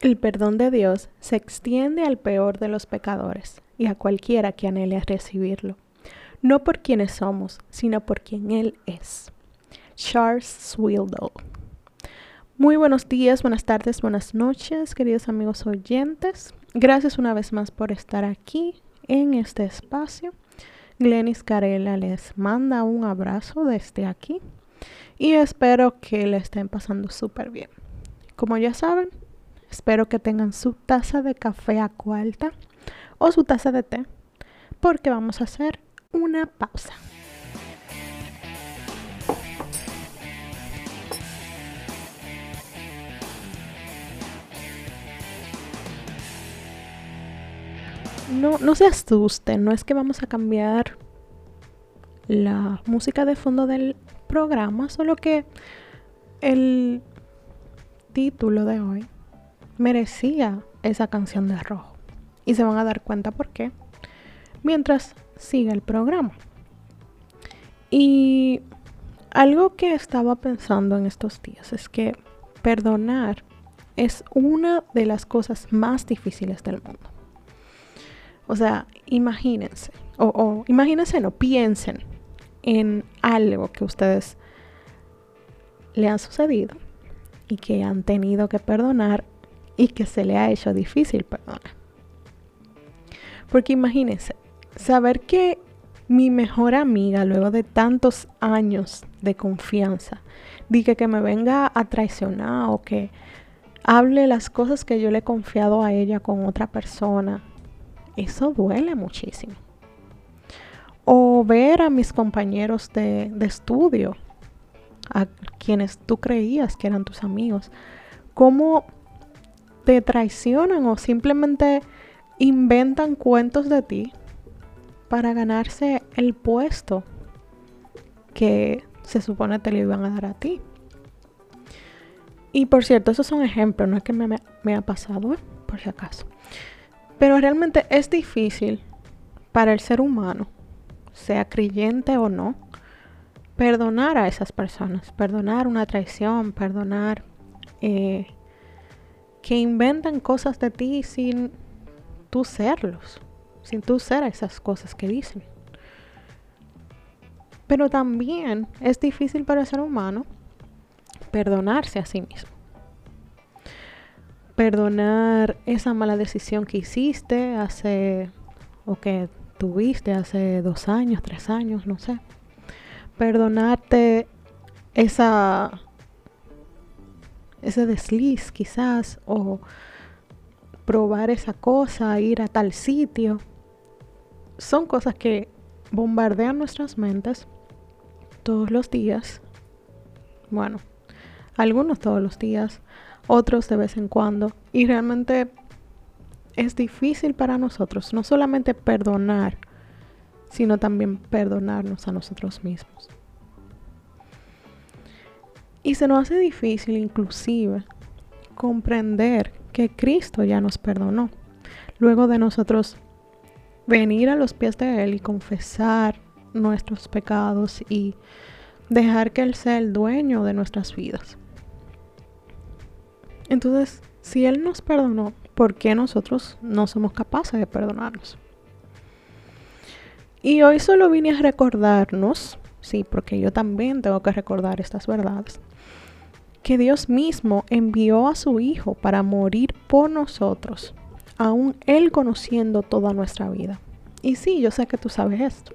El perdón de Dios se extiende al peor de los pecadores y a cualquiera que anhele recibirlo, no por quienes somos, sino por quien Él es. Charles Swildow. Muy buenos días, buenas tardes, buenas noches, queridos amigos oyentes. Gracias una vez más por estar aquí en este espacio. Glenis Carela les manda un abrazo desde aquí y espero que le estén pasando súper bien. Como ya saben, Espero que tengan su taza de café a cuarta o su taza de té, porque vamos a hacer una pausa. No, no se asusten, no es que vamos a cambiar la música de fondo del programa, solo que el título de hoy merecía esa canción de rojo. Y se van a dar cuenta por qué mientras sigue el programa. Y algo que estaba pensando en estos días es que perdonar es una de las cosas más difíciles del mundo. O sea, imagínense, o, o imagínense, no piensen en algo que ustedes le han sucedido y que han tenido que perdonar y que se le ha hecho difícil perdonar. Porque imagínense, saber que mi mejor amiga, luego de tantos años de confianza, diga que me venga a traicionar o que hable las cosas que yo le he confiado a ella con otra persona, eso duele muchísimo. O ver a mis compañeros de, de estudio, a quienes tú creías que eran tus amigos, cómo te traicionan o simplemente inventan cuentos de ti para ganarse el puesto que se supone te lo iban a dar a ti. Y por cierto, esos son ejemplos, no es que me, ha pasado, ¿eh? por si acaso. Pero realmente es difícil para el ser humano, sea creyente o no, perdonar a esas personas, perdonar una traición, perdonar eh, que inventan cosas de ti sin tú serlos, sin tú ser esas cosas que dicen. Pero también es difícil para el ser humano perdonarse a sí mismo. Perdonar esa mala decisión que hiciste hace o que tuviste hace dos años, tres años, no sé. Perdonarte esa ese desliz quizás o probar esa cosa, ir a tal sitio. Son cosas que bombardean nuestras mentes todos los días. Bueno, algunos todos los días, otros de vez en cuando. Y realmente es difícil para nosotros no solamente perdonar, sino también perdonarnos a nosotros mismos. Y se nos hace difícil inclusive comprender que Cristo ya nos perdonó. Luego de nosotros venir a los pies de Él y confesar nuestros pecados y dejar que Él sea el dueño de nuestras vidas. Entonces, si Él nos perdonó, ¿por qué nosotros no somos capaces de perdonarnos? Y hoy solo vine a recordarnos, sí, porque yo también tengo que recordar estas verdades, que Dios mismo envió a su Hijo para morir por nosotros, aún Él conociendo toda nuestra vida. Y sí, yo sé que tú sabes esto.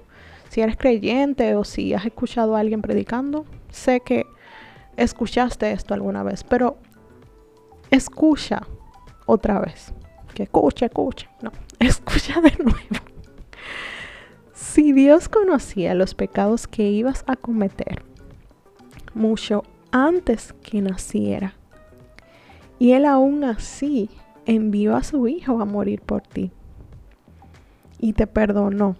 Si eres creyente o si has escuchado a alguien predicando, sé que escuchaste esto alguna vez, pero escucha otra vez. Que escucha, escucha. No, escucha de nuevo. Si Dios conocía los pecados que ibas a cometer, mucho antes que naciera. Y Él aún así envió a su Hijo a morir por ti. Y te perdonó.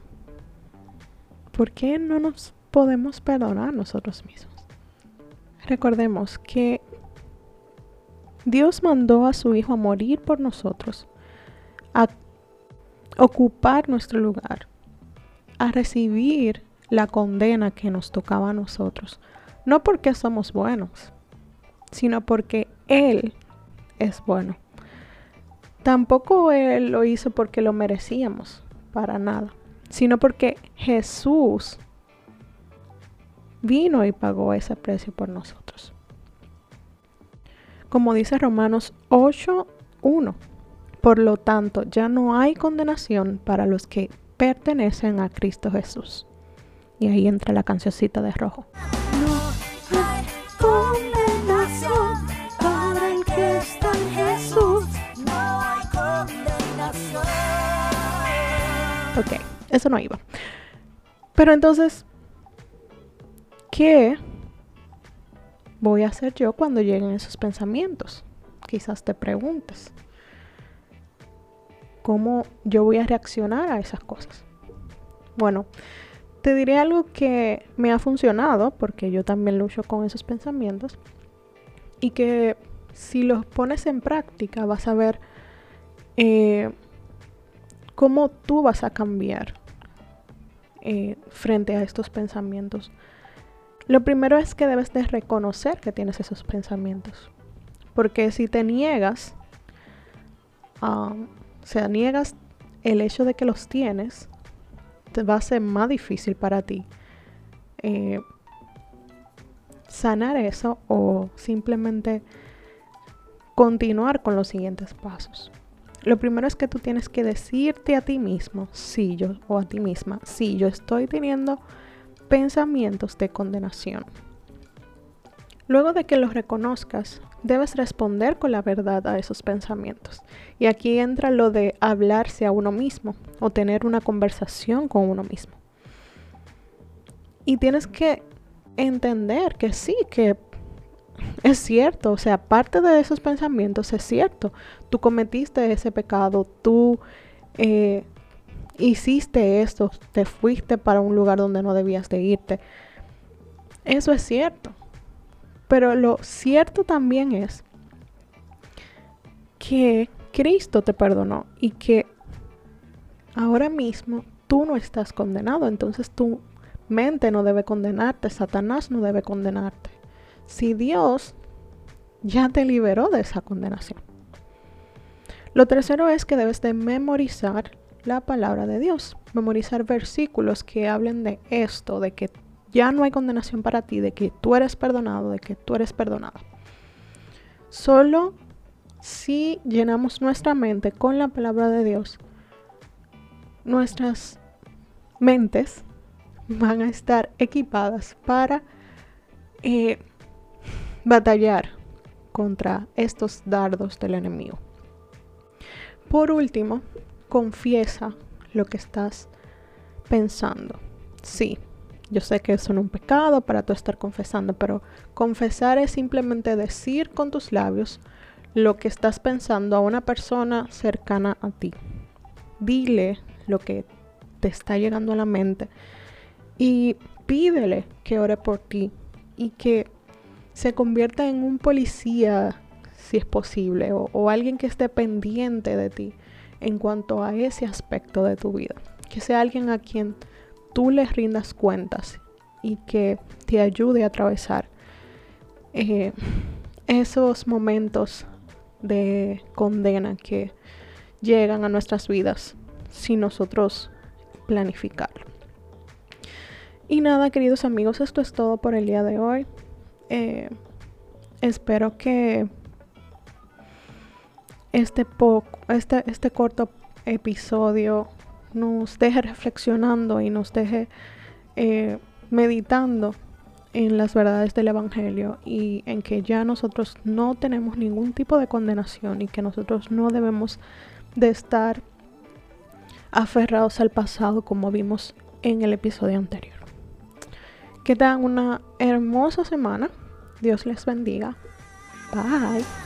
¿Por qué no nos podemos perdonar nosotros mismos? Recordemos que Dios mandó a su Hijo a morir por nosotros, a ocupar nuestro lugar, a recibir la condena que nos tocaba a nosotros, no porque somos buenos, sino porque Él es bueno. tampoco Él lo hizo porque lo merecíamos, para nada, sino porque Jesús vino y pagó ese precio por nosotros. Como dice Romanos 8.1, por lo tanto ya no hay condenación para los que pertenecen a Cristo Jesús. Y ahí entra la cancioncita de rojo. No hay condenación para el que está en Jesús. No hay condenación. Ok, eso no iba. Pero entonces, ¿qué voy a hacer yo cuando lleguen esos pensamientos? Quizás te preguntes. ¿Cómo yo voy a reaccionar a esas cosas? Bueno, te diré algo que me ha funcionado, porque yo también lucho con esos pensamientos, y que si los pones en práctica vas a ver eh, cómo tú vas a cambiar eh, frente a estos pensamientos. Lo primero es que debes de reconocer que tienes esos pensamientos, porque si te niegas, o sea, niegas el hecho de que los tienes, va a ser más difícil para ti eh, sanar eso o simplemente continuar con los siguientes pasos. Lo primero es que tú tienes que decirte a ti mismo, sí, yo, o a ti misma, sí, yo estoy teniendo pensamientos de condenación. Luego de que los reconozcas, debes responder con la verdad a esos pensamientos. Y aquí entra lo de hablarse a uno mismo o tener una conversación con uno mismo. Y tienes que entender que sí, que es cierto, o sea, parte de esos pensamientos es cierto. Tú cometiste ese pecado, tú eh, hiciste esto, te fuiste para un lugar donde no debías de irte. Eso es cierto. Pero lo cierto también es que Cristo te perdonó y que ahora mismo tú no estás condenado. Entonces tu mente no debe condenarte, Satanás no debe condenarte. Si Dios ya te liberó de esa condenación. Lo tercero es que debes de memorizar la palabra de Dios, memorizar versículos que hablen de esto, de que ya no hay condenación para ti, de que tú eres perdonado, de que tú eres perdonado. Solo si llenamos nuestra mente con la palabra de Dios, nuestras mentes van a estar equipadas para eh, batallar contra estos dardos del enemigo. Por último, confiesa lo que estás pensando. Sí, yo sé que eso es un pecado para tú estar confesando, pero confesar es simplemente decir con tus labios lo que estás pensando a una persona cercana a ti. Dile lo que te está llegando a la mente y pídele que ore por ti y que se convierta en un policía si es posible o, o alguien que esté pendiente de ti en cuanto a ese aspecto de tu vida. Que sea alguien a quien tú les rindas cuentas y que te ayude a atravesar eh, esos momentos de condena que llegan a nuestras vidas sin nosotros planificarlo. Y nada, queridos amigos, esto es todo por el día de hoy. Eh, espero que este, este, este corto episodio nos deje reflexionando y nos deje eh, meditando en las verdades del Evangelio y en que ya nosotros no tenemos ningún tipo de condenación y que nosotros no debemos de estar aferrados al pasado como vimos en el episodio anterior. Que tengan una hermosa semana. Dios les bendiga. Bye.